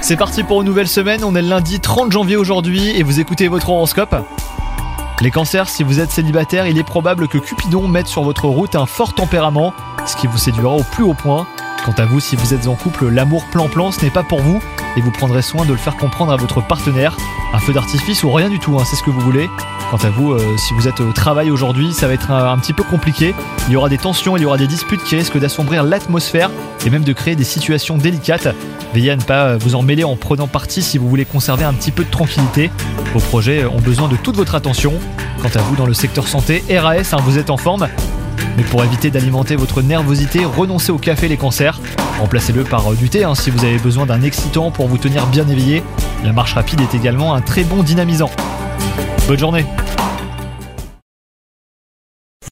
C'est parti pour une nouvelle semaine, on est le lundi 30 janvier aujourd'hui et vous écoutez votre horoscope. Les cancers, si vous êtes célibataire, il est probable que Cupidon mette sur votre route un fort tempérament, ce qui vous séduira au plus haut point. Quant à vous, si vous êtes en couple, l'amour plan-plan, ce n'est pas pour vous, et vous prendrez soin de le faire comprendre à votre partenaire. Un feu d'artifice ou rien du tout, hein, c'est ce que vous voulez. Quant à vous, euh, si vous êtes au travail aujourd'hui, ça va être un, petit peu compliqué. Il y aura des tensions, il y aura des disputes qui risquent d'assombrir l'atmosphère et même de créer des situations délicates. Veillez à ne pas vous en mêler en prenant parti si vous voulez conserver un petit peu de tranquillité. Vos projets ont besoin de toute votre attention. Quant à vous, dans le secteur santé, RAS, hein, vous êtes en forme. Mais pour éviter d'alimenter votre nervosité, renoncez au café les cancers. Remplacez-le par euh, du thé hein, si vous avez besoin d'un excitant pour vous tenir bien éveillé. La marche rapide est également un très bon dynamisant. Bonne journée